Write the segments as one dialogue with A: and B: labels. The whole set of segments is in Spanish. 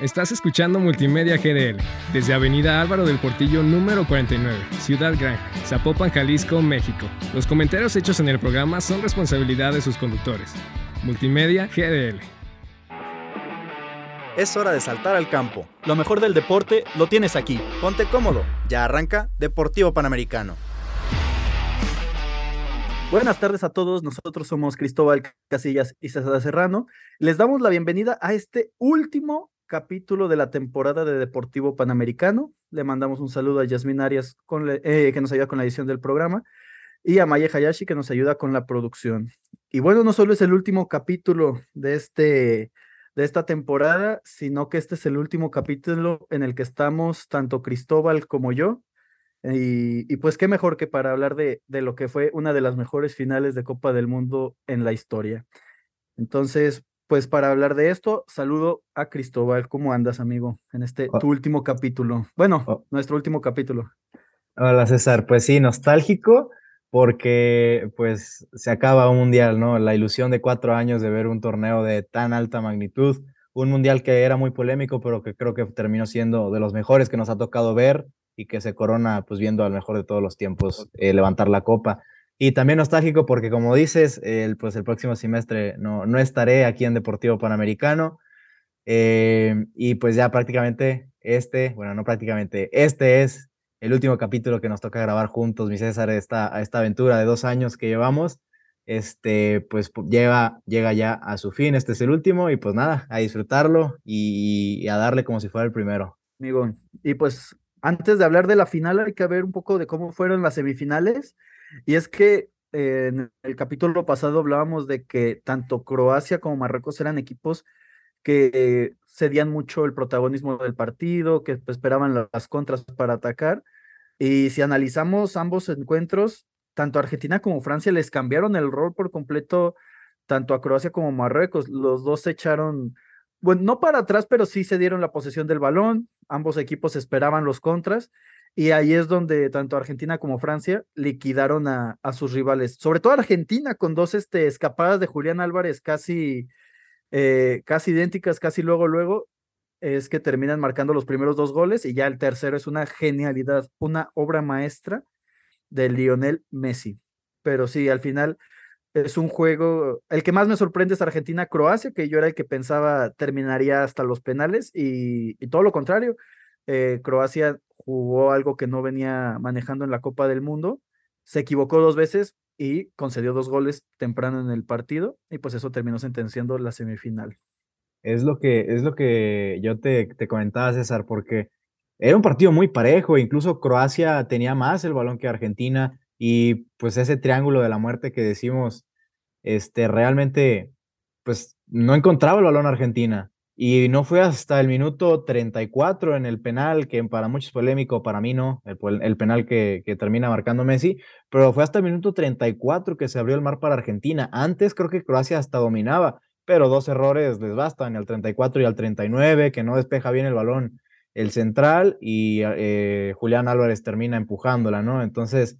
A: Estás escuchando Multimedia GDL desde Avenida Álvaro del Portillo número 49, Ciudad Gran, Zapopan, Jalisco, México. Los comentarios hechos en el programa son responsabilidad de sus conductores. Multimedia GDL.
B: Es hora de saltar al campo.
C: Lo mejor del deporte lo tienes aquí.
B: Ponte cómodo. Ya arranca Deportivo Panamericano.
C: Buenas tardes a todos, nosotros somos Cristóbal Casillas y César Serrano. Les damos la bienvenida a este último capítulo de la temporada de Deportivo Panamericano. Le mandamos un saludo a Yasmin Arias, eh, que nos ayuda con la edición del programa, y a Maya Hayashi, que nos ayuda con la producción. Y bueno, no solo es el último capítulo de, este, de esta temporada, sino que este es el último capítulo en el que estamos tanto Cristóbal como yo. Y, y pues qué mejor que para hablar de, de lo que fue una de las mejores finales de Copa del Mundo en la historia. Entonces, pues para hablar de esto, saludo a Cristóbal. ¿Cómo andas, amigo? En este oh. tu último capítulo. Bueno, oh. nuestro último capítulo.
D: Hola, César. Pues sí, nostálgico porque pues se acaba un mundial, ¿no? La ilusión de cuatro años de ver un torneo de tan alta magnitud, un mundial que era muy polémico, pero que creo que terminó siendo de los mejores que nos ha tocado ver y que se corona pues viendo al mejor de todos los tiempos eh, levantar la copa. Y también nostálgico porque, como dices, el, pues el próximo semestre no, no estaré aquí en Deportivo Panamericano. Eh, y pues ya prácticamente este, bueno, no prácticamente, este es el último capítulo que nos toca grabar juntos, mi César, esta, esta aventura de dos años que llevamos. Este, pues llega, llega ya a su fin, este es el último, y pues nada, a disfrutarlo y, y a darle como si fuera el primero.
C: Amigo, y pues antes de hablar de la final, hay que ver un poco de cómo fueron las semifinales. Y es que eh, en el capítulo pasado hablábamos de que tanto Croacia como Marruecos eran equipos que cedían mucho el protagonismo del partido, que esperaban las contras para atacar. Y si analizamos ambos encuentros, tanto Argentina como Francia les cambiaron el rol por completo, tanto a Croacia como Marruecos. Los dos se echaron, bueno, no para atrás, pero sí se dieron la posesión del balón. Ambos equipos esperaban los contras y ahí es donde tanto Argentina como Francia liquidaron a, sus rivales. Sobre todo Argentina con dos este, escapadas de Julián Álvarez casi, eh, casi idénticas, casi luego, luego, es que terminan marcando los primeros dos goles y ya el tercero es una genialidad, una obra maestra de Lionel Messi. Pero sí, al final es un juego, el que más me sorprende es Argentina-Croacia, que yo era el que pensaba terminaría hasta los penales y, todo lo contrario. Eh, Croacia jugó algo que no venía manejando en la Copa del Mundo, se equivocó dos veces y concedió dos goles temprano en el partido y pues eso terminó sentenciando la semifinal.
D: Es lo que, es lo que yo te, te comentaba, César, porque era un partido muy parejo, incluso Croacia tenía más el balón que Argentina y pues ese triángulo de la muerte que decimos, este, realmente, pues no encontraba el balón Argentina. Y no fue hasta el minuto 34 en el penal, que para muchos es polémico, para mí no, el, penal que, que, termina marcando Messi, pero fue hasta el minuto 34 que se abrió el mar para Argentina. Antes creo que Croacia hasta dominaba, pero dos errores les bastan, el 34 y el 39, que no despeja bien el balón el central y eh, Julián Álvarez termina empujándola, ¿no? Entonces,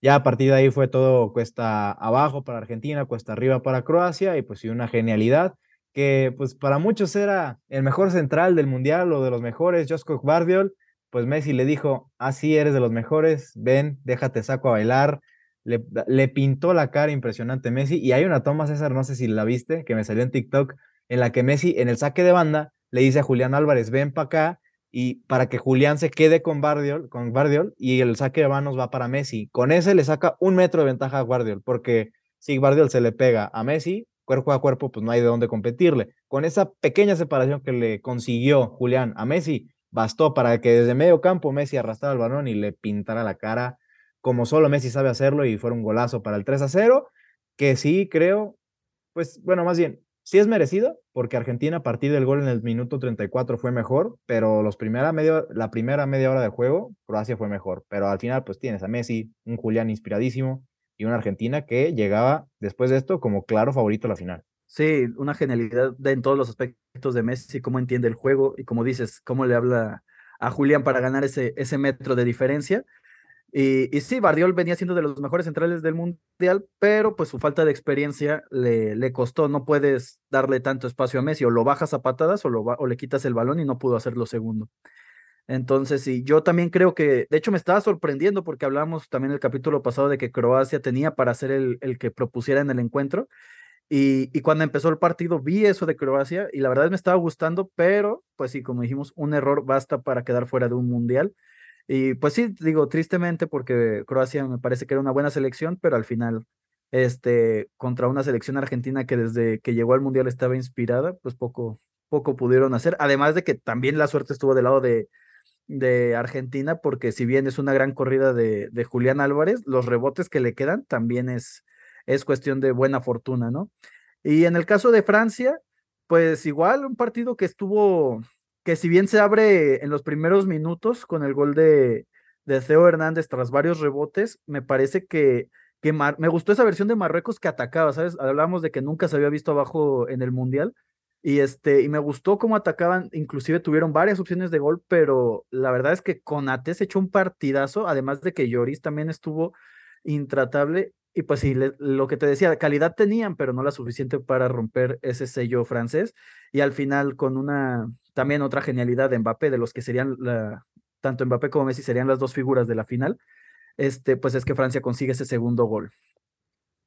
D: ya a partir de ahí fue todo cuesta abajo para Argentina, cuesta arriba para Croacia y pues sí, una genialidad que pues para muchos era el mejor central del mundial o de los mejores, Josko Bardiol, pues Messi le dijo, así eres de los mejores, ven, déjate saco a bailar, le, le, pintó la cara impresionante Messi y hay una toma, César, no sé si la viste, que me salió en TikTok, en la que Messi en el saque de banda le dice a Julián Álvarez, ven para acá, y para que Julián se quede con Bardiol, con Bardiol y el saque de manos va para Messi. Con ese le saca un metro de ventaja a Guardiol, porque si Guardiol se le pega a Messi, cuerpo a cuerpo, pues no hay de dónde competirle. Con esa pequeña separación que le consiguió Julián a Messi, bastó para que desde medio campo Messi arrastrara el balón y le pintara la cara como solo Messi sabe hacerlo y fuera un golazo para el 3 a 0, que sí creo, pues bueno, más bien, sí es merecido, porque Argentina a partir del gol en el minuto 34 fue mejor, pero los primera media, la primera media hora de juego, Croacia fue mejor, pero al final pues tienes a Messi, un Julián inspiradísimo, y una Argentina que llegaba después de esto como claro favorito a la final.
C: Sí, una genialidad en todos los aspectos de Messi, cómo entiende el juego y como dices, cómo le habla a Julián para ganar ese, ese metro de diferencia. Y, y, sí, Bardiol venía siendo de los mejores centrales del Mundial, pero pues su falta de experiencia le, le costó. No puedes darle tanto espacio a Messi, o lo bajas a patadas o, lo, o le quitas el balón y no pudo hacerlo segundo. Entonces, sí, yo también creo que, de hecho, me estaba sorprendiendo porque hablamos también el capítulo pasado de que Croacia tenía para ser el, el que propusiera en el encuentro. Y, y, cuando empezó el partido vi eso de Croacia y la verdad me estaba gustando, pero pues sí, como dijimos, un error basta para quedar fuera de un mundial. Y pues sí, digo, tristemente porque Croacia me parece que era una buena selección, pero al final, este, contra una selección argentina que desde que llegó al Mundial estaba inspirada, pues poco, poco pudieron hacer. Además de que también la suerte estuvo del lado de, de Argentina, porque si bien es una gran corrida de, de Julián Álvarez, los rebotes que le quedan también es, es cuestión de buena fortuna, ¿no? Y en el caso de Francia, pues igual un partido que estuvo que si bien se abre en los primeros minutos con el gol de, de Theo Hernández tras varios rebotes, me parece que, que me gustó esa versión de Marruecos que atacaba, ¿sabes? Hablamos de que nunca se había visto abajo en el Mundial. Y, este, y me gustó cómo atacaban, inclusive tuvieron varias opciones de gol, pero la verdad es que Conate se echó un partidazo, además de que Lloris también estuvo intratable. Y pues sí, lo que te decía, calidad tenían, pero no la suficiente para romper ese sello francés. Y al final, con una, también otra genialidad de Mbappé, de los que serían, la, tanto Mbappé como Messi serían las dos figuras de la final, este, pues es que Francia consigue ese segundo gol.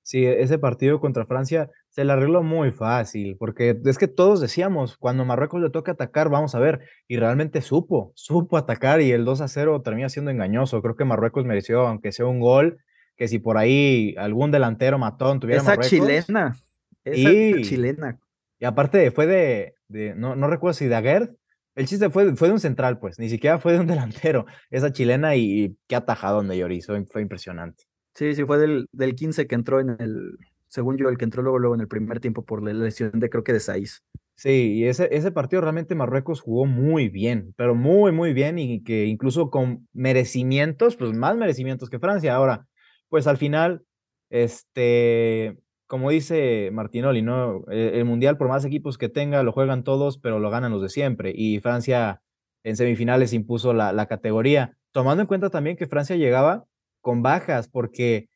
D: Sí, ese partido contra Francia se le arregló muy fácil, porque es que todos decíamos, cuando Marruecos le toca atacar, vamos a ver, y realmente supo, supo atacar y el 2 a 0 termina siendo engañoso. Creo que Marruecos mereció, aunque sea un gol, que si por ahí algún delantero matón tuviera
C: esa chilena, esa y, chilena.
D: Y aparte fue de, no, no recuerdo si de Aguerd, el chiste fue, fue de un central, pues, ni siquiera fue de un delantero, esa chilena y, qué atajadón de Lloris, fue, impresionante.
C: Sí, sí, fue del, del 15 que entró en el, según yo, el que entró luego, luego en el primer tiempo por la lesión de creo que de Saiz.
D: Sí, y ese, ese partido realmente Marruecos jugó muy bien, pero muy, muy bien y que incluso con merecimientos, pues más merecimientos que Francia. Ahora, pues al final, este, como dice Martinoli, ¿no? E, el, Mundial, por más equipos que tenga, lo juegan todos, pero lo ganan los de siempre. Y Francia en semifinales impuso la, la categoría, tomando en cuenta también que Francia llegaba con bajas, porque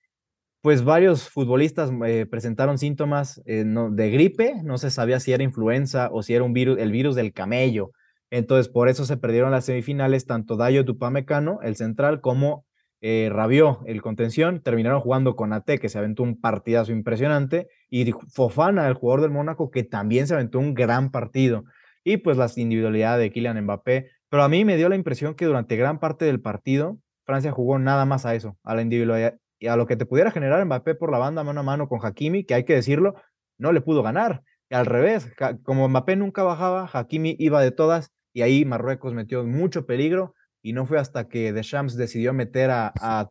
D: pues varios futbolistas eh, presentaron síntomas eh, de gripe, no se sabía si era influenza o si era un virus, el virus del camello. Entonces, por eso se perdieron las semifinales tanto Dayo Tupamecano, el central, como eh, Rabió, el contención, terminaron jugando con AT, que se aventó un partidazo impresionante, y Fofana, el jugador del Mónaco, que también se aventó un gran partido. Y pues las individualidades de Kylian Mbappé. Pero a mí me dio la impresión que durante gran parte del partido, Francia jugó nada más a eso, a la individualidad y a lo que te pudiera generar Mbappé por la banda mano a mano con Hakimi, que hay que decirlo, no le pudo ganar. Y al revés, como Mbappé nunca bajaba, Hakimi iba de todas y ahí Marruecos metió mucho peligro y no fue hasta que Deschamps decidió meter a, a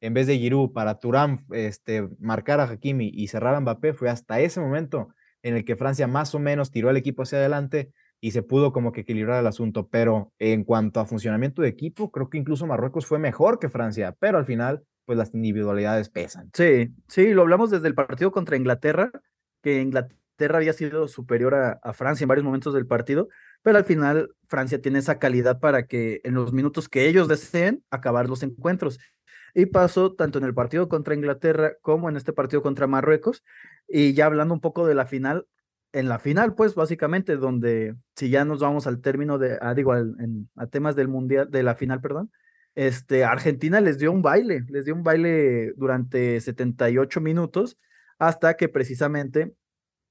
D: en vez de Giroud para Turam este, marcar a Hakimi y cerrar a Mbappé, fue hasta ese momento en el que Francia más o menos tiró el equipo hacia adelante y se pudo como que equilibrar el asunto. Pero en cuanto a funcionamiento de equipo, creo que incluso Marruecos fue mejor que Francia, pero al final, pues las individualidades pesan.
C: Sí, sí, lo hablamos desde el partido contra Inglaterra, que Inglaterra había sido superior a, a Francia en varios momentos del partido, pero al final Francia tiene esa calidad para que en los minutos que ellos deseen acabar los encuentros. Y pasó tanto en el partido contra Inglaterra como en este partido contra Marruecos. Y ya hablando un poco de la final, en la final, pues básicamente, donde si ya nos vamos al término de, ah, digo, a temas del mundial, de la final, perdón, este, Argentina les dio un baile, les dio un baile durante 78 minutos hasta que precisamente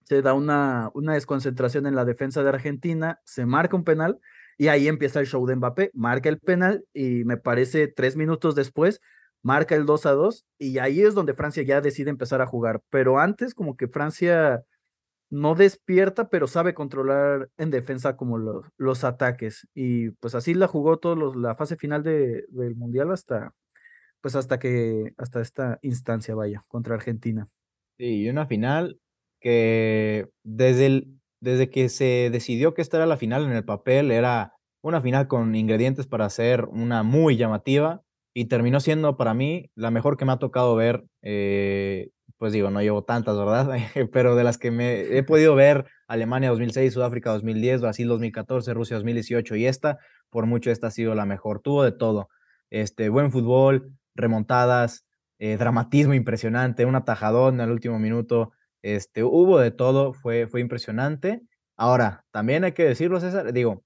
C: se da una, una desconcentración en la defensa de Argentina, se marca un penal y ahí empieza el show de Mbappé, marca el penal y me parece tres minutos después marca el 2 a 2 y ahí es donde Francia ya decide empezar a jugar, pero antes como que Francia no despierta, pero sabe controlar en defensa como los, los ataques y pues así la jugó toda la fase final de, del mundial hasta pues hasta que hasta esta instancia vaya contra Argentina.
D: Sí, y una final que desde, el, desde que se decidió que esta era la final en el papel, era una final con ingredientes para hacer una muy llamativa y terminó siendo para mí la mejor que me ha tocado ver. Eh, pues digo, no llevo tantas, ¿verdad? Pero de las que me he podido ver, Alemania 2006, Sudáfrica 2010, Brasil 2014, Rusia 2018 y esta, por mucho esta ha sido la mejor. Tuvo de todo. Este, buen fútbol, remontadas, eh, dramatismo impresionante, un atajadón en el último minuto, este, hubo de todo, fue, fue impresionante. Ahora, también hay que decirlo, César, digo,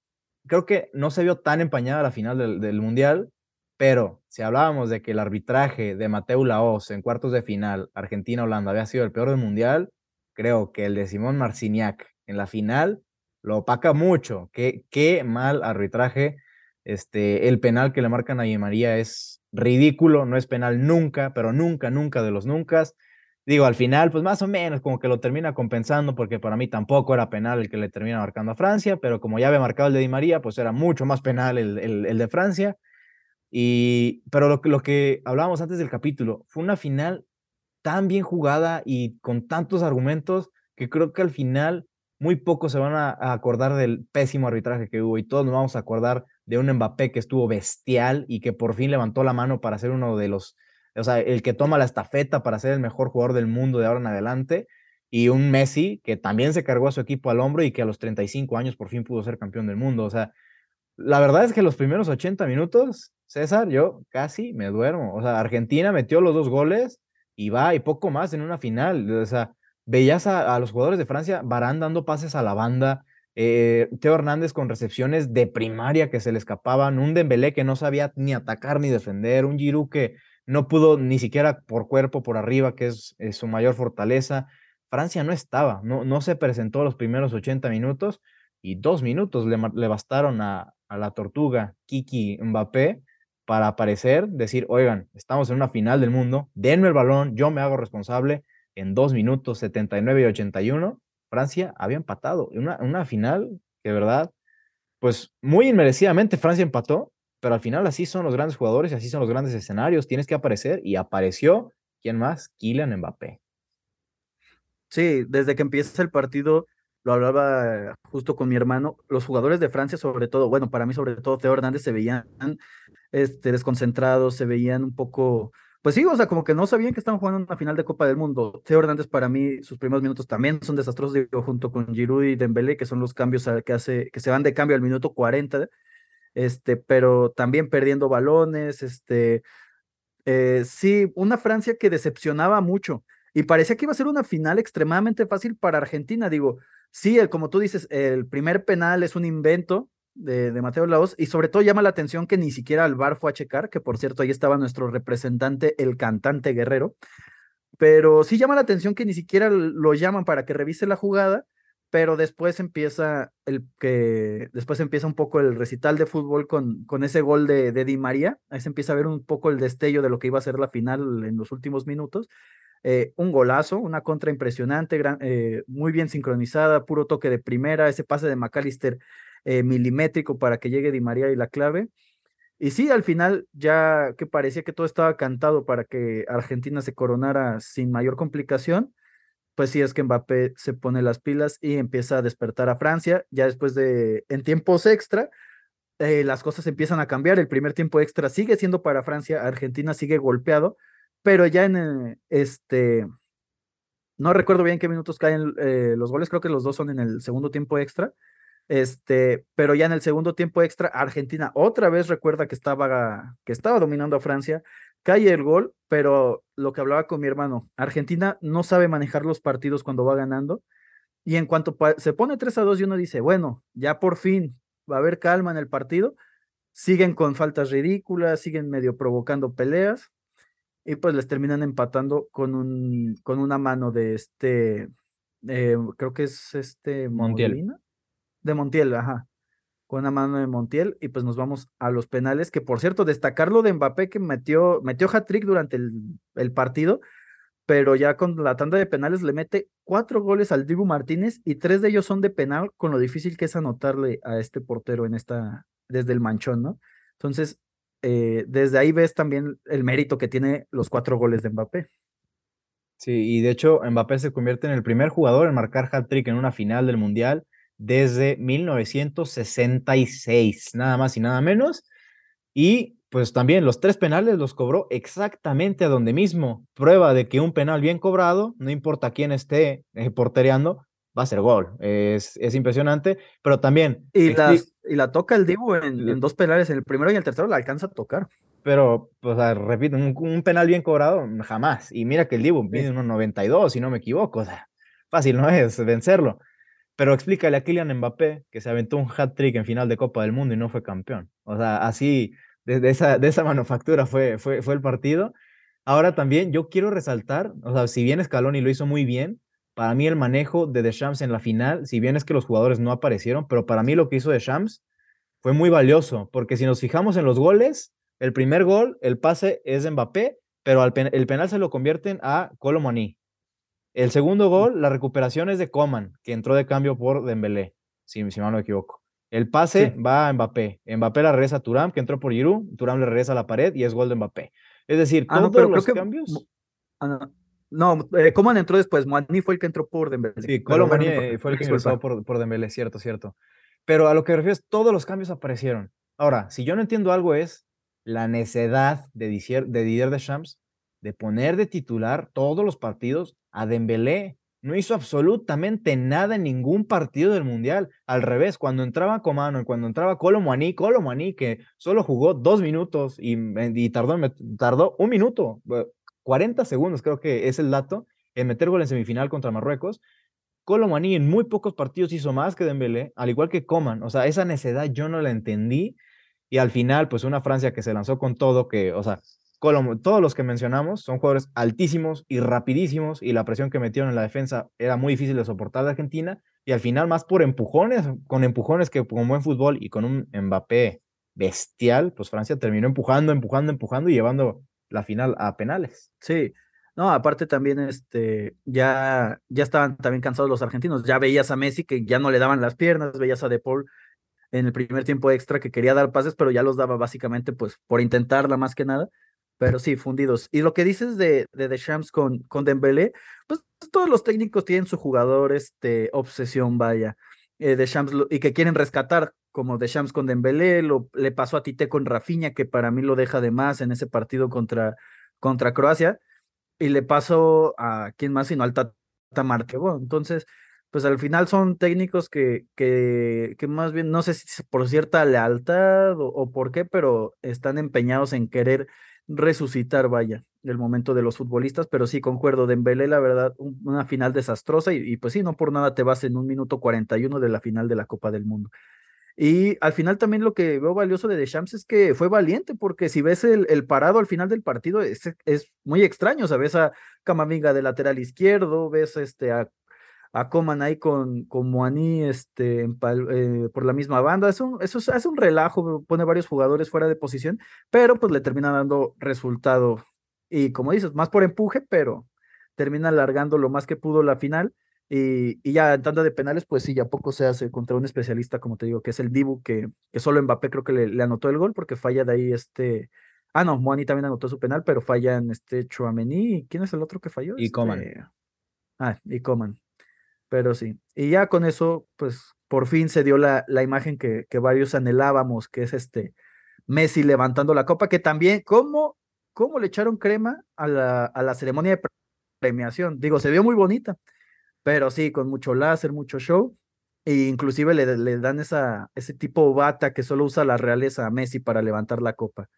D: creo que no se vio tan empañada la final del, del Mundial, pero si hablábamos de que el arbitraje de Mateo Laos en cuartos de final, Argentina-Holanda, había sido el peor del Mundial, creo que el de Simón Marciniak en la final lo opaca mucho. Qué, qué mal arbitraje. Este, el penal que le marcan a Di María es ridículo, no es penal nunca, pero nunca, nunca de los nunca. Digo, al final, pues más o menos como que lo termina compensando, porque para mí tampoco era penal el que le termina marcando a Francia, pero como ya había marcado el de Di María, pues era mucho más penal el, el, de Francia. Y, pero lo, lo que hablábamos antes del capítulo, fue una final tan bien jugada y con tantos argumentos que creo que al final muy pocos se van a, acordar del pésimo arbitraje que hubo y todos nos vamos a acordar de un Mbappé que estuvo bestial y que por fin levantó la mano para ser uno de los, o sea, el que toma la estafeta para ser el mejor jugador del mundo de ahora en adelante y un Messi que también se cargó a su equipo al hombro y que a los 35 años por fin pudo ser campeón del mundo. O sea, la verdad es que los primeros 80 minutos, César, yo casi me duermo. O sea, Argentina metió los dos goles y va y poco más en una final. O sea, veías a, los jugadores de Francia, Barán dando pases a la banda, eh, Teo Hernández con recepciones de primaria que se le escapaban, un Dembélé que no sabía ni atacar ni defender, un Giroud que no pudo ni siquiera por cuerpo por arriba, que es, su mayor fortaleza. Francia no estaba, no, no se presentó los primeros 80 minutos y dos minutos le, bastaron a, a la tortuga Kiki Mbappé para aparecer, decir, oigan, estamos en una final del mundo, denme el balón, yo me hago responsable, en dos minutos 79 y 81, Francia había empatado. Una, una final que, de verdad, pues muy inmerecidamente Francia empató, pero al final así son los grandes jugadores y así son los grandes escenarios. Tienes que aparecer y apareció, ¿quién más? Kylian Mbappé.
C: Sí, desde que empieza el partido, lo hablaba justo con mi hermano, los jugadores de Francia sobre todo, bueno, para mí sobre todo Teo Hernández se veían este, desconcentrados, se veían un poco pues sí, o sea, como que no sabían que estaban jugando una final de Copa del Mundo. Teo Hernández para mí, sus primeros minutos también son desastrosos, digo, junto con Giroud y Dembélé, que son los cambios que hace, que se van de cambio al minuto 40, este, pero también perdiendo balones, este, eh, sí, una Francia que decepcionaba mucho y parecía que iba a ser una final extremadamente fácil para Argentina, digo, sí, como tú dices, el primer penal es un invento, de, Mateo Laos y sobre todo llama la atención que ni siquiera al bar fue a checar, que por cierto ahí estaba nuestro representante, el cantante guerrero, pero sí llama la atención que ni siquiera lo llaman para que revise la jugada, pero después empieza el que después empieza un poco el recital de fútbol con, con ese gol de, de Di María, ahí se empieza a ver un poco el destello de lo que iba a ser la final en los últimos minutos. Eh, un golazo, una contra impresionante, eh, muy bien sincronizada, puro toque de primera, ese pase de McAllister eh, milimétrico para que llegue Di María y la clave. Y sí, al final, ya que parecía que todo estaba cantado para que Argentina se coronara sin mayor complicación, pues sí es que Mbappé se pone las pilas y empieza a despertar a Francia. Ya después de, en tiempos extra, las cosas empiezan a cambiar. El primer tiempo extra sigue siendo para Francia, Argentina sigue golpeado, pero ya en eh, este, no recuerdo bien qué minutos caen los goles, creo que los dos son en el segundo tiempo extra. Este, pero ya en el segundo tiempo extra, Argentina otra vez recuerda que estaba, que estaba dominando a Francia, cae el gol, pero lo que hablaba con mi hermano, Argentina no sabe manejar los partidos cuando va ganando, y en cuanto se pone 3 a 2 y uno dice, bueno, ya por fin va a haber calma en el partido, siguen con faltas ridículas, siguen medio provocando peleas, y pues les terminan empatando con, un, con una mano de este, eh, creo que es este
D: Montiel
C: de Montiel, ajá, con una mano de Montiel, y pues nos vamos a los penales, que por cierto, destacarlo de Mbappé que metió, metió hat-trick durante el, el, partido, pero ya con la tanda de penales le mete cuatro goles al Dibu Martínez y tres de ellos son de penal, con lo difícil que es anotarle a este portero en esta, desde el manchón, ¿no? Entonces, eh, desde ahí ves también el mérito que tiene los cuatro goles de Mbappé.
D: Sí, y de hecho Mbappé se convierte en el primer jugador en marcar hat-trick en una final del Mundial desde 1966, nada más y nada menos. Y pues también los tres penales los cobró exactamente a donde mismo. Prueba de que un penal bien cobrado, no importa quién esté eh, va a ser gol. Es, es impresionante, pero también...
C: Y, y la toca el Dibu en, en, dos penales, en el primero y el tercero la alcanza a tocar.
D: pero, o sea, repito, un, penal bien cobrado, jamás. Y mira que el Dibu mide unos 92, si no me equivoco, o sea, fácil no es vencerlo. Pero explícale a Kylian Mbappé que se aventó un hat-trick en final de Copa del Mundo y no fue campeón. O sea, así, de, esa, de esa manufactura fue, fue, fue el partido. Ahora también yo quiero resaltar, o sea, si bien Scaloni lo hizo muy bien, para mí el manejo de Deschamps en la final, si bien es que los jugadores no aparecieron, pero para mí lo que hizo Deschamps fue muy valioso, porque si nos fijamos en los goles, el primer gol, el pase es de Mbappé, pero el penal se lo convierten a Colomani. El segundo gol, la recuperación es de Coman, que entró de cambio por Dembélé, si, si no me equivoco. El pase va a Mbappé. Mbappé la regresa a Turam, que entró por Giroud. Turam le regresa a la pared y es gol de Mbappé. Es decir, ah, todos los cambios.
C: Ah, no, eh, Coman entró después. Moani fue el que entró por Dembélé.
D: Sí, Colomani fue el que entró por, por Dembélé, cierto, cierto. Pero a lo que me refiero es, todos los cambios aparecieron. Ahora, si yo no entiendo algo es la necedad de Didier, de Didier Deschamps de poner de titular todos los partidos a Dembélé. No hizo absolutamente nada en ningún partido del Mundial. Al revés, cuando entraba Comano y cuando entraba Colo Muani, que solo jugó dos minutos y, y tardó, tardó un minuto, 40 segundos creo que es el dato, en meter gol en semifinal contra Marruecos. Colomani en muy pocos partidos hizo más que Dembélé, al igual que Coman. O sea, esa necedad yo no la entendí. Y al final, pues una Francia que se lanzó con todo, que, o sea, todos los que mencionamos son jugadores altísimos y rapidísimos y la presión que metieron en la defensa era muy difícil de soportar de Argentina y al final más por empujones, con empujones que con buen fútbol y con un Mbappé bestial, pues Francia terminó empujando, empujando, empujando y llevando la final a penales.
C: Sí, no, aparte también este, ya, ya estaban también cansados los argentinos, ya veías a Messi que ya no le daban las piernas, veías a De Paul en el primer tiempo extra que quería dar pases, pero ya los daba básicamente pues por intentarla más que nada, pero sí, fundidos. Y lo que dices de, de Deschamps con, con Dembélé, pues todos los técnicos tienen su jugador este, obsesión, vaya, eh, Deschamps, y que quieren rescatar, como Deschamps con Dembélé, lo, le pasó a Tite con Rafinha, que para mí lo deja de más en ese partido contra, contra Croacia, y le pasó a quién más sino al Tata Bueno, entonces, pues al final son técnicos que, que, que más bien, no sé si por cierta lealtad o, por qué, pero están empeñados en querer resucitar, vaya, el momento de los futbolistas, pero sí concuerdo, Dembélé, la verdad, una final desastrosa y, pues sí, no por nada te vas en un minuto 41 de la final de la Copa del Mundo. Y al final también lo que veo valioso de Deschamps es que fue valiente, porque si ves el, parado al final del partido es, es muy extraño, o sea, ves a Camavinga de lateral izquierdo, ves este, a, Coman ahí con, con Moani este, eh, por la misma banda, eso, eso hace un relajo, pone varios jugadores fuera de posición, pero pues le termina dando resultado. Y como dices, más por empuje, pero termina alargando lo más que pudo la final y, ya en tanda de penales, pues sí, ya poco se hace contra un especialista, como te digo, que es el Dibu, que, que solo Mbappé creo que le, anotó el gol porque falla de ahí este. Ah, no, Moani también anotó su penal, pero falla en este Chouameni. ¿Quién es el otro que falló?
D: Y Coman.
C: Este, ah, y Coman. Pero sí. Y ya con eso, pues por fin se dio la, la imagen que, que varios anhelábamos, que es este Messi levantando la copa, que también, ¿cómo, cómo le echaron crema a la, a la ceremonia de premiación? Digo, se vio muy bonita pero sí, con mucho láser, mucho show. E inclusive le, le dan esa, ese tipo bata que solo usa la realeza a Messi para levantar la copa.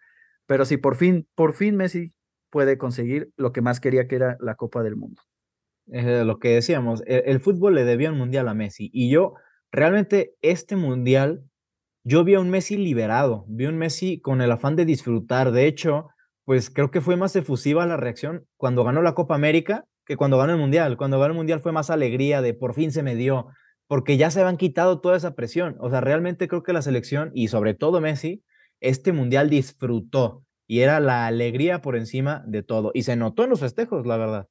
C: Pero sí, por fin, por fin Messi puede conseguir lo que más quería que era la Copa del Mundo.
D: lo que decíamos, el, el, fútbol le debía un mundial a Messi y yo realmente este mundial, yo vi a un Messi liberado, vi a un Messi con el afán de disfrutar. De hecho, pues creo que fue más efusiva la reacción cuando ganó la Copa América que cuando ganó el Mundial. Cuando ganó el Mundial fue más alegría de por fin se me dio, porque ya se habían quitado toda esa presión. O sea, realmente creo que la selección y sobre todo Messi, este Mundial disfrutó y era la alegría por encima de todo. Y se notó en los festejos, la verdad.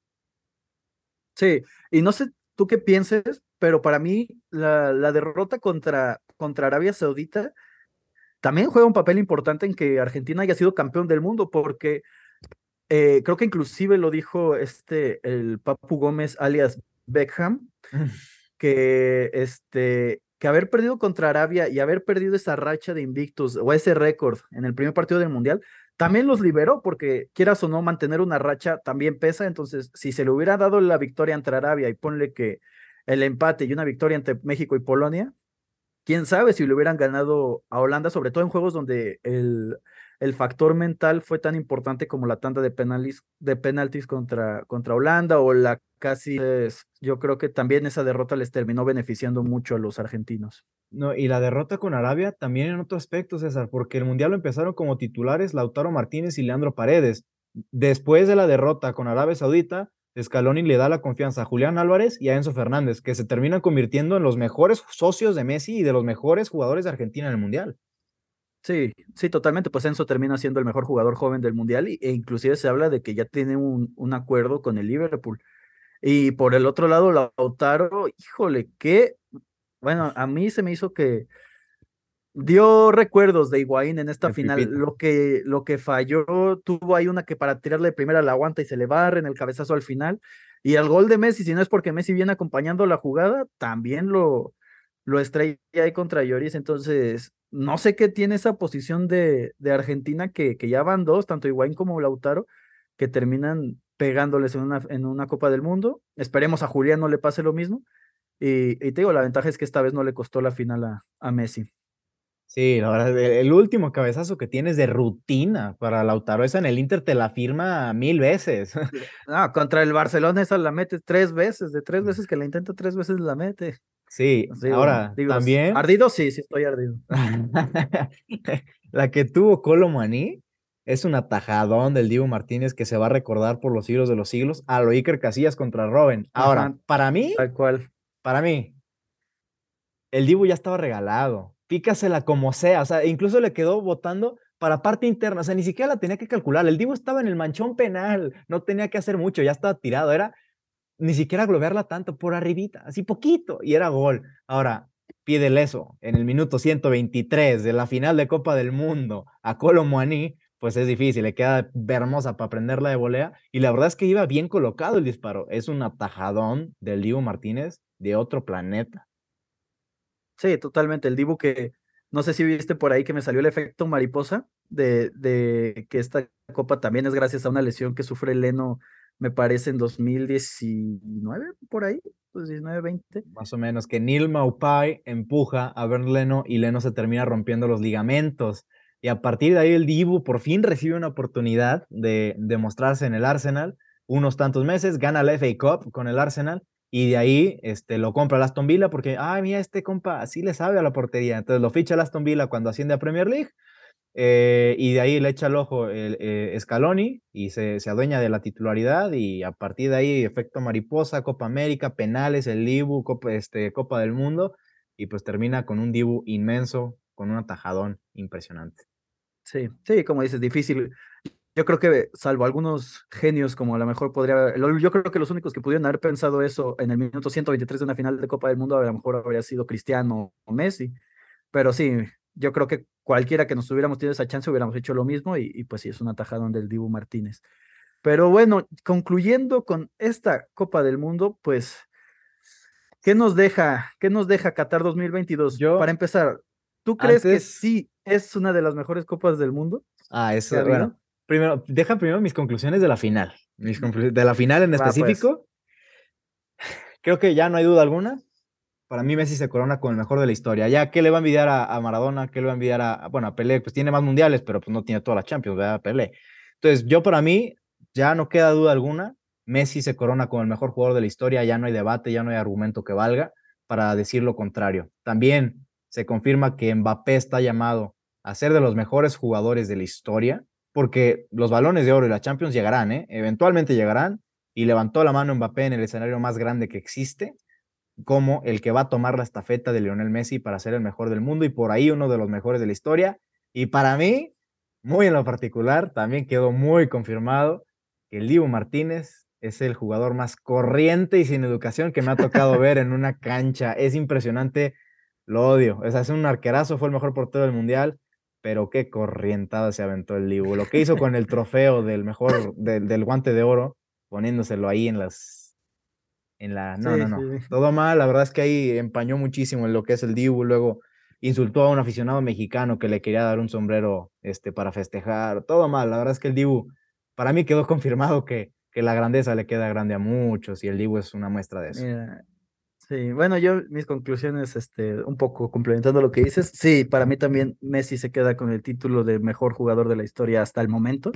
C: Sí, y no sé tú qué pienses, pero para mí la, la derrota contra, contra Arabia Saudita también juega un papel importante en que Argentina haya sido campeón del mundo, porque eh, creo que inclusive lo dijo este, el Papu Gómez alias Beckham, que, este, que haber perdido contra Arabia y haber perdido esa racha de invictos o ese récord en el primer partido del Mundial, también los liberó porque quieras o no mantener una racha también pesa, entonces si se le hubiera dado la victoria ante Arabia y ponle que el empate y una victoria entre México y Polonia, quién sabe si le hubieran ganado a Holanda, sobre todo en juegos donde el, el factor mental fue tan importante como la tanda de, penaltis, de penaltis contra, contra Holanda o la casi, yo creo que también esa derrota les terminó beneficiando mucho a los argentinos.
D: No, y la derrota con Arabia también en otro aspecto, César, porque el Mundial lo empezaron como titulares Lautaro Martínez y Leandro Paredes. Después de la derrota con Arabia Saudita, Scaloni le da la confianza a Julián Álvarez y a Enzo Fernández, que se terminan convirtiendo en los mejores socios de Messi y de los mejores jugadores de Argentina en el Mundial.
C: Sí, sí, totalmente. Pues Enzo termina siendo el mejor jugador joven del Mundial e inclusive se habla de que ya tiene un, un acuerdo con el Liverpool. Y por el otro lado, Lautaro, híjole, que, bueno, a mí se me hizo que dio recuerdos de Higuaín en esta final. Lo que, lo que falló, tuvo ahí una que para tirarle primera la aguanta y se le barre en el cabezazo al final. Y el gol de Messi, si no es porque Messi viene acompañando la jugada, también lo, lo estrella ahí contra Lloris. Entonces, no sé qué tiene esa posición de, de Argentina que, que, ya van dos, tanto Higuaín como Lautaro, que terminan pegándoles en una, en una Copa del Mundo. Esperemos a Julián no le pase lo mismo. Y, y, te digo, la ventaja es que esta vez no le costó la final a, a Messi.
D: Sí, la verdad, el último cabezazo que tienes de rutina para Lautaro, esa en el Inter te la firma mil veces.
C: Ah, contra el Barcelona esa la mete tres veces, de tres veces que la intenta tres veces la mete.
D: Sí, ahora también.
C: Ardido, sí, sí estoy ardido.
D: la que tuvo Colomani es un atajadón del Divo Martínez que se va a recordar por los siglos de los siglos a lo Iker Casillas contra Robin. Ahora, para mí,
C: tal cual.
D: Para mí, el Divo ya estaba regalado. Pícasela como sea, o sea, incluso le quedó votando para parte interna, o sea, ni siquiera la tenía que calcular. El Divo estaba en el manchón penal, no tenía que hacer mucho, ya estaba tirado, era ni siquiera globearla tanto, por arribita, así poquito, y era gol. Ahora, pídele eso en el minuto 123 de la final de Copa del Mundo a Colo pues es difícil, le queda hermosa para prenderla de volea, y la verdad es que iba bien colocado el disparo. Es un atajadón del Dibu Martínez de otro planeta.
C: Sí, totalmente. El Dibu que no sé si viste por ahí que me salió el efecto mariposa de, de que esta copa también es gracias a una lesión que sufre Leno me parece en 2019, por ahí, 19, 20.
D: Más o menos, que Neil Maupay empuja a Bern Leno y Leno se termina rompiendo los ligamentos. Y a partir de ahí el Dibu por fin recibe una oportunidad de, demostrarse en el Arsenal. Unos tantos meses, gana la FA Cup con el Arsenal y de ahí este, lo compra Aston Villa porque, ay, mira, este compa así le sabe a la portería. Entonces lo ficha Aston Villa cuando asciende a Premier League eh, y de ahí le echa el ojo el, eh, Scaloni y se, se, adueña de la titularidad y a partir de ahí efecto mariposa, Copa América, penales, el Dibu, Copa, este, Copa del Mundo y pues termina con un Dibu inmenso, con un atajadón impresionante.
C: Sí, sí, como dices, difícil. Yo creo que salvo algunos genios como a lo mejor podría, yo creo que los únicos que pudieron haber pensado eso en el minuto 123 de una final de Copa del Mundo a lo mejor habría sido Cristiano o Messi, pero sí, yo creo que cualquiera que nos hubiéramos tenido esa chance hubiéramos hecho lo mismo y, pues sí, es una tajada del Dibu Martínez. Pero bueno, concluyendo con esta Copa del Mundo, pues, ¿qué nos deja, qué nos deja Qatar 2022? Yo, Para empezar, ¿tú crees que sí es una de las mejores Copas del Mundo?
D: Ah, eso, bueno, primero, deja primero mis conclusiones de la final. Mis de la final en pues. específico. Creo que ya no hay duda alguna para mí Messi se corona con el mejor de la historia. Ya, ¿qué le va a envidiar a, Maradona? ¿Qué le va a envidiar a, bueno, a Pelé? Pues tiene más mundiales, pero pues no tiene todas las Champions, ¿verdad? Pelé. Entonces, yo para mí, ya no queda duda alguna, Messi se corona con el mejor jugador de la historia, ya no hay debate, ya no hay argumento que valga para decir lo contrario. También se confirma que Mbappé está llamado a ser de los mejores jugadores de la historia, porque los balones de oro y la Champions llegarán, ¿eh? Eventualmente llegarán, y levantó la mano Mbappé en el escenario más grande que existe, como el que va a tomar la estafeta de Lionel Messi para ser el mejor del mundo y por ahí uno de los mejores de la historia. Y para mí, muy en lo particular, también quedó muy confirmado que el Martínez es el jugador más corriente y sin educación que me ha tocado ver en una cancha. Es impresionante, lo odio. Es hace un arquerazo, fue el mejor portero del mundial, pero qué corrientada se aventó el Divo. Lo que hizo con el trofeo del mejor, del guante de oro, poniéndoselo ahí en las en la, no, no, no, todo mal, la verdad es que ahí empañó muchísimo en lo que es el Dibu, luego insultó a un aficionado mexicano que le quería dar un sombrero este, para festejar, todo mal, la verdad es que el Dibu, para mí quedó confirmado que, que la grandeza le queda grande a muchos y el Dibu es una muestra de eso.
C: Sí, bueno, yo mis conclusiones, este, un poco complementando lo que dices, sí, para mí también Messi se queda con el título de mejor jugador de la historia hasta el momento.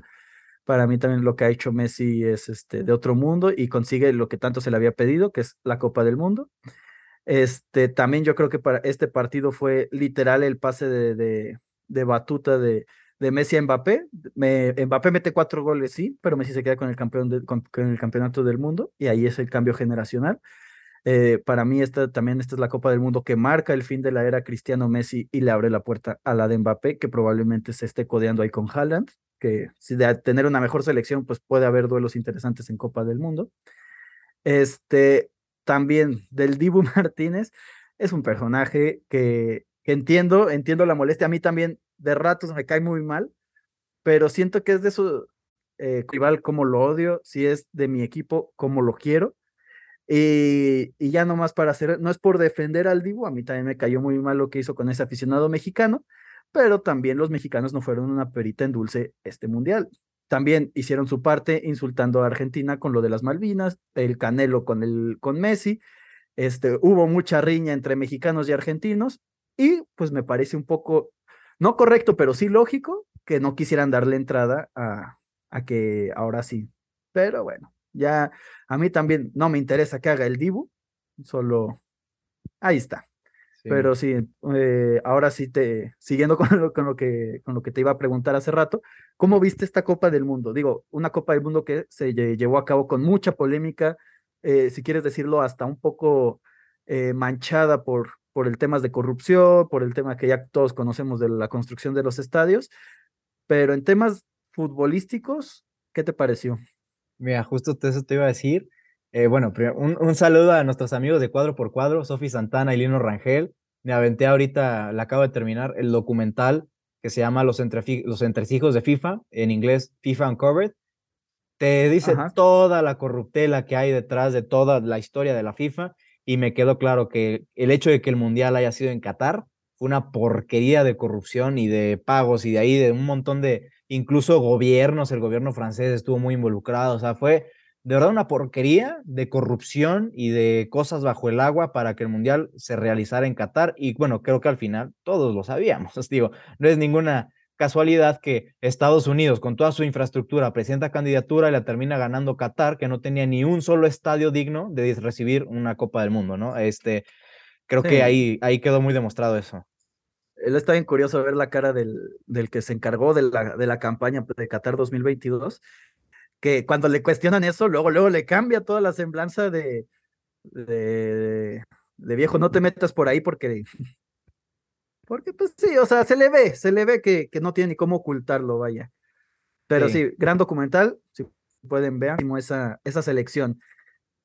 C: Para mí también lo que ha hecho Messi es este, de otro mundo y consigue lo que tanto se le había pedido, que es la Copa del Mundo. Este, también yo creo que para este partido fue literal el pase de, de, de batuta de, de Messi a Mbappé. Me, Mbappé mete cuatro goles, sí, pero Messi se queda con el, campeón con, el campeonato del mundo y ahí es el cambio generacional. Eh, para mí esta, también esta es la Copa del Mundo que marca el fin de la era Cristiano Messi y le abre la puerta a la de Mbappé, que probablemente se esté codeando ahí con Haaland, que si de tener una mejor selección, pues puede haber duelos interesantes en Copa del Mundo. Este, también del Dibu Martínez, es un personaje que, entiendo, entiendo la molestia. A mí también de ratos me cae muy mal, pero siento que es de su eh, rival como lo odio, si es de mi equipo como lo quiero. Y, y, ya nomás para hacer, no es por defender al Dibu, a mí también me cayó muy mal lo que hizo con ese aficionado mexicano, pero también los mexicanos no fueron una perita en dulce este mundial. También hicieron su parte insultando a Argentina con lo de las Malvinas, el Canelo con, el, con Messi, este, hubo mucha riña entre mexicanos y argentinos y pues me parece un poco no correcto, pero sí lógico, que no quisieran darle entrada a, a que ahora sí. Pero bueno, ya a mí también no me interesa que haga el Dibu, solo ahí está. Pero sí, eh, ahora sí te, siguiendo con lo, con, lo que, con lo que te iba a preguntar hace rato, ¿cómo viste esta Copa del Mundo? Digo, una Copa del Mundo que se llevó a cabo con mucha polémica, eh, si quieres decirlo, hasta un poco eh, manchada por, por el tema de corrupción, por el tema que ya todos conocemos de la construcción de los estadios, pero en temas futbolísticos, ¿qué te pareció?
D: Mira, justo eso te iba a decir. Eh, bueno, un, un, saludo a nuestros amigos de Cuadro por Cuadro, Sofi Santana y Lino Rangel. Me aventé ahorita, le acabo de terminar, el documental que se llama Los, los Entresijos de FIFA, en inglés FIFA Uncovered. Te dice toda la corruptela que hay detrás de toda la historia de la FIFA y me quedó claro que el hecho de que el Mundial haya sido en Qatar fue una porquería de corrupción y de pagos y de ahí de un montón de, incluso gobiernos, el gobierno francés estuvo muy involucrado, o sea, fue de verdad una porquería de corrupción y de cosas bajo el agua para que el Mundial se realizara en Qatar y bueno, creo que al final todos lo sabíamos, digo, no es ninguna casualidad que Estados Unidos, con toda su infraestructura, presenta candidatura y la termina ganando Qatar, que no tenía ni un solo estadio digno de recibir una Copa del Mundo, ¿no? Este, creo que ahí, ahí quedó muy demostrado eso.
C: Él está bien curioso ver la cara del, del que se encargó de la, de la campaña de Qatar 2022, que cuando le cuestionan eso, luego, luego le cambia toda la semblanza de, de, de viejo, no te metas por ahí porque porque pues sí, o sea, se le ve, se le ve que, que no tiene ni cómo ocultarlo, vaya. Pero sí, gran documental, si pueden ver esa, esa selección.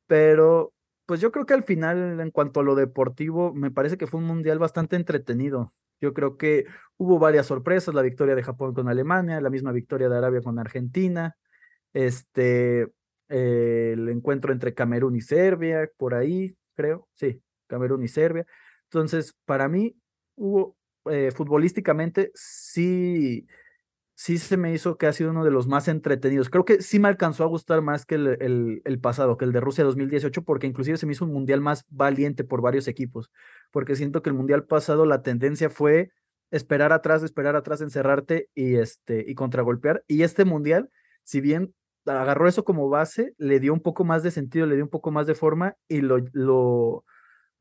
C: Pero pues yo creo que al final, en cuanto a lo deportivo, me parece que fue un mundial bastante entretenido. Yo creo que hubo varias sorpresas, la victoria de Japón con Alemania, la misma victoria de Arabia con Argentina, este, el encuentro entre Camerún y Serbia, por ahí, creo, sí, Camerún y Serbia. Entonces, para mí, hubo, eh, futbolísticamente, sí, sí se me hizo que ha sido uno de los más entretenidos. Creo que sí me alcanzó a gustar más que el, el, pasado, que el de Rusia 2018, porque inclusive se me hizo un mundial más valiente por varios equipos, porque siento que el mundial pasado la tendencia fue esperar atrás, esperar atrás, encerrarte y, este, y contragolpear. Y este mundial, si bien agarró eso como base, le dio un poco más de sentido, le dio un poco más de forma y lo, lo,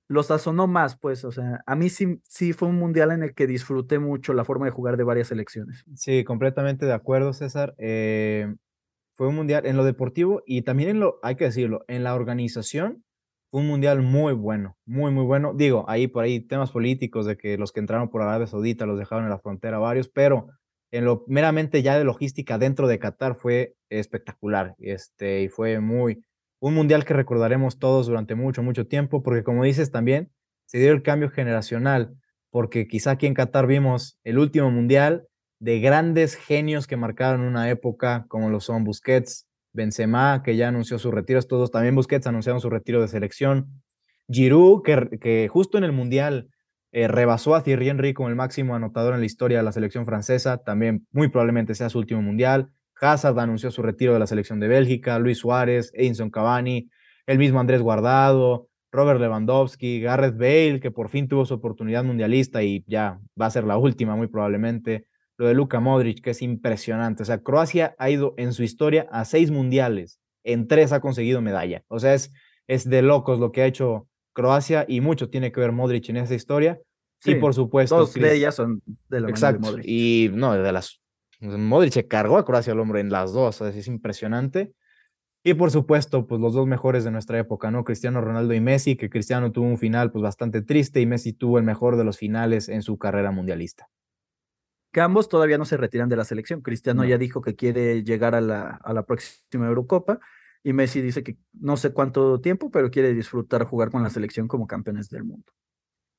C: lo sazonó más, pues, o sea, a mí sí, sí fue un mundial en el que disfruté mucho la forma de jugar de varias selecciones.
D: Sí, completamente de acuerdo, César. Eh, fue un mundial en lo deportivo y también en lo, hay que decirlo, en la organización, fue un mundial muy bueno, muy, muy bueno. Digo, ahí por ahí temas políticos de que los que entraron por Arabia Saudita los dejaron en la frontera varios, pero en lo meramente ya de logística dentro de Qatar fue espectacular, este, y fue muy, un mundial que recordaremos todos durante mucho, mucho tiempo, porque como dices también, se dio el cambio generacional, porque quizá aquí en Qatar vimos el último mundial de grandes genios que marcaron una época, como lo son Busquets, Benzema, que ya anunció su retiro, todos también Busquets anunciaron su retiro de selección, Giroud, que, justo en el mundial eh, rebasó a Thierry Henry como el máximo anotador en la historia de la selección francesa, también muy probablemente sea su último mundial. Hazard anunció su retiro de la selección de Bélgica, Luis Suárez, Edinson Cavani, el mismo Andrés Guardado, Robert Lewandowski, Gareth Bale, que por fin tuvo su oportunidad mundialista y ya va a ser la última muy probablemente. Lo de Luka Modric, que es impresionante. O sea, Croacia ha ido en su historia a seis mundiales, en tres ha conseguido medalla. O sea, es, es de locos lo que ha hecho Croacia y mucho tiene que ver Modric en esa historia. y por supuesto.
C: Dos de ellas son de la
D: Exacto.
C: de Modric.
D: Y no, de las. Modric se cargó a Croacia al hombre en las dos. O sea, es impresionante. Y por supuesto, pues los dos mejores de nuestra época, ¿no? Cristiano Ronaldo y Messi, que Cristiano tuvo un final pues bastante triste y Messi tuvo el mejor de los finales en su carrera mundialista.
C: Que ambos todavía no se retiran de la selección. Cristiano
D: No.
C: ya dijo que quiere llegar a la, a la próxima Eurocopa y Messi dice que no sé cuánto tiempo, pero quiere disfrutar jugar con la selección como campeones del mundo.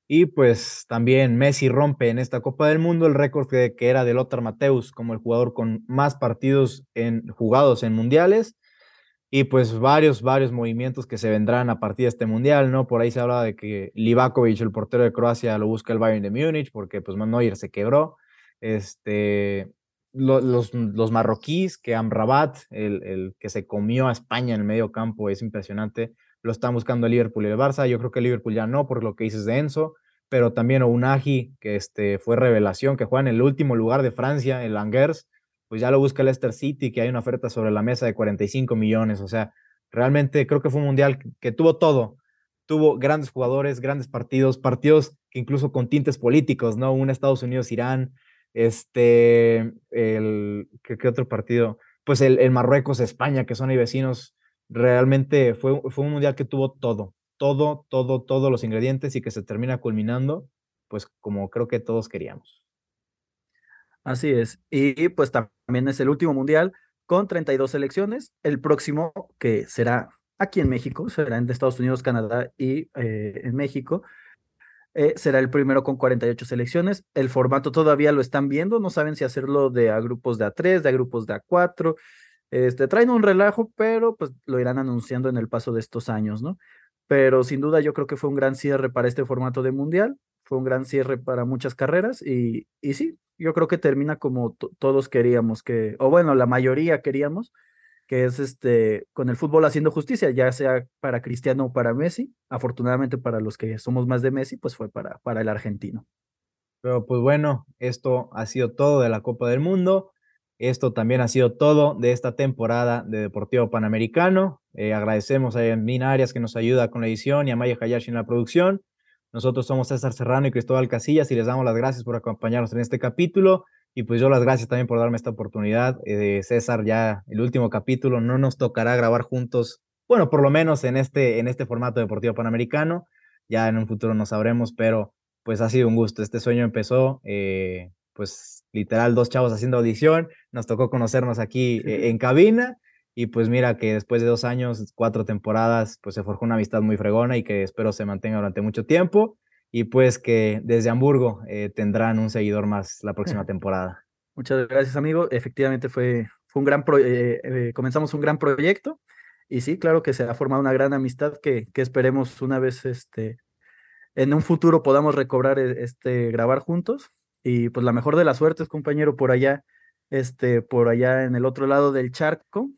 D: Y pues también Messi rompe en esta Copa del Mundo el récord que, que era de Lothar Mateus como el jugador con más partidos en, jugados en mundiales. Y pues varios, varios movimientos que se vendrán a partir de este mundial, ¿no? Por ahí se habla de que Livakovic, el portero de Croacia, lo busca el Bayern de Múnich porque pues Neuer se quebró. Este, lo- los, los marroquíes, que Amrabat, el, el que se comió a España en el medio campo, es impresionante. Lo están buscando el Liverpool y el Barça. Yo creo que el Liverpool ya no, por lo que dices de Enzo, pero también Unagi, que este, fue revelación, que juega en el último lugar de Francia, el Angers, pues ya lo busca el Leicester City, que hay una oferta sobre la mesa de 45 millones. O sea, realmente creo que fue un mundial que, tuvo todo. Tuvo grandes jugadores, grandes partidos, partidos que incluso con tintes políticos, ¿no? Un Estados Unidos-Irán, este, el, ¿qué, qué otro partido? Pues el, el Marruecos-España, que son ahí vecinos. Realmente fue, fue un mundial que tuvo todo, todo, todo, todos los ingredientes y que se termina culminando, pues como creo que todos queríamos.
C: Así es. Y pues también es el último mundial con 32 selecciones. El próximo, que será aquí en México, será en Estados Unidos, Canadá y eh, en México, eh, será el primero con 48 selecciones. El formato todavía lo están viendo, no saben si hacerlo de a grupos de A3, de a grupos de A4. Este, traen un relajo, pero pues lo irán anunciando en el paso de estos años, ¿no? Pero sin duda yo creo que fue un gran cierre para este formato de mundial, fue un gran cierre para muchas carreras y, y sí, yo creo que termina como to- todos queríamos que, o bueno, la mayoría queríamos, que es este, con el fútbol haciendo justicia, ya sea para Cristiano o para Messi. Afortunadamente para los que somos más de Messi, pues fue para, para el argentino.
D: Pero pues bueno, esto ha sido todo de la Copa del Mundo. Esto también ha sido todo de esta temporada de Deportivo Panamericano. Eh, agradecemos a Yasmin Arias que nos ayuda con la edición y a Maya Hayashi en la producción. Nosotros somos César Serrano y Cristóbal Casillas y les damos las gracias por acompañarnos en este capítulo. Y pues yo las gracias también por darme esta oportunidad. Eh, César, ya el último capítulo no nos tocará grabar juntos, bueno, por lo menos en este, en este formato Deportivo Panamericano. Ya en un futuro no sabremos, pero pues ha sido un gusto. Este sueño empezó, eh, pues literal, dos chavos haciendo audición. Nos tocó conocernos aquí eh, en cabina. Y pues mira que después de dos años, cuatro temporadas, pues se forjó una amistad muy fregona y que espero se mantenga durante mucho tiempo. Y pues que desde Hamburgo eh, tendrán un seguidor más la próxima temporada.
C: Muchas gracias, amigo. Efectivamente fue, fue un gran pro- eh, eh, comenzamos un gran proyecto y sí, claro que se ha formado una gran amistad que, que esperemos una vez este, en un futuro podamos recobrar e- este, grabar juntos. Y pues la mejor de las suertes, compañero, por allá, este, por allá en el otro lado del charco.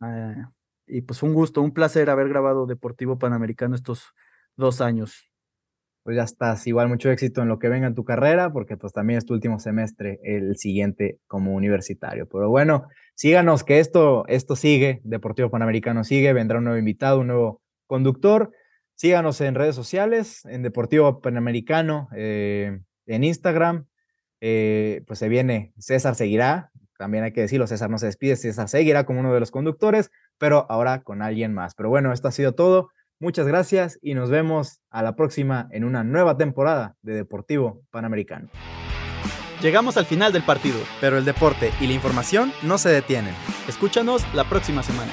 C: Ah, y pues un gusto, un placer haber grabado Deportivo Panamericano estos dos años.
D: Pues ya estás, igual mucho éxito en lo que venga en tu carrera, porque pues también es tu último semestre, el siguiente como universitario. Pero bueno, síganos que esto, esto sigue, Deportivo Panamericano sigue, vendrá un nuevo invitado, un nuevo conductor. Síganos en redes sociales, en Deportivo Panamericano, eh, en Instagram. Eh, pues se viene, César seguirá, también hay que decirlo, César no se despide, César seguirá como uno de los conductores, pero ahora con alguien más. Pero bueno, esto ha sido todo. Muchas gracias y nos vemos a la próxima en una nueva temporada de Deportivo Panamericano.
B: Llegamos al final del partido, pero el deporte y la información no se detienen.
C: Escúchanos la próxima semana.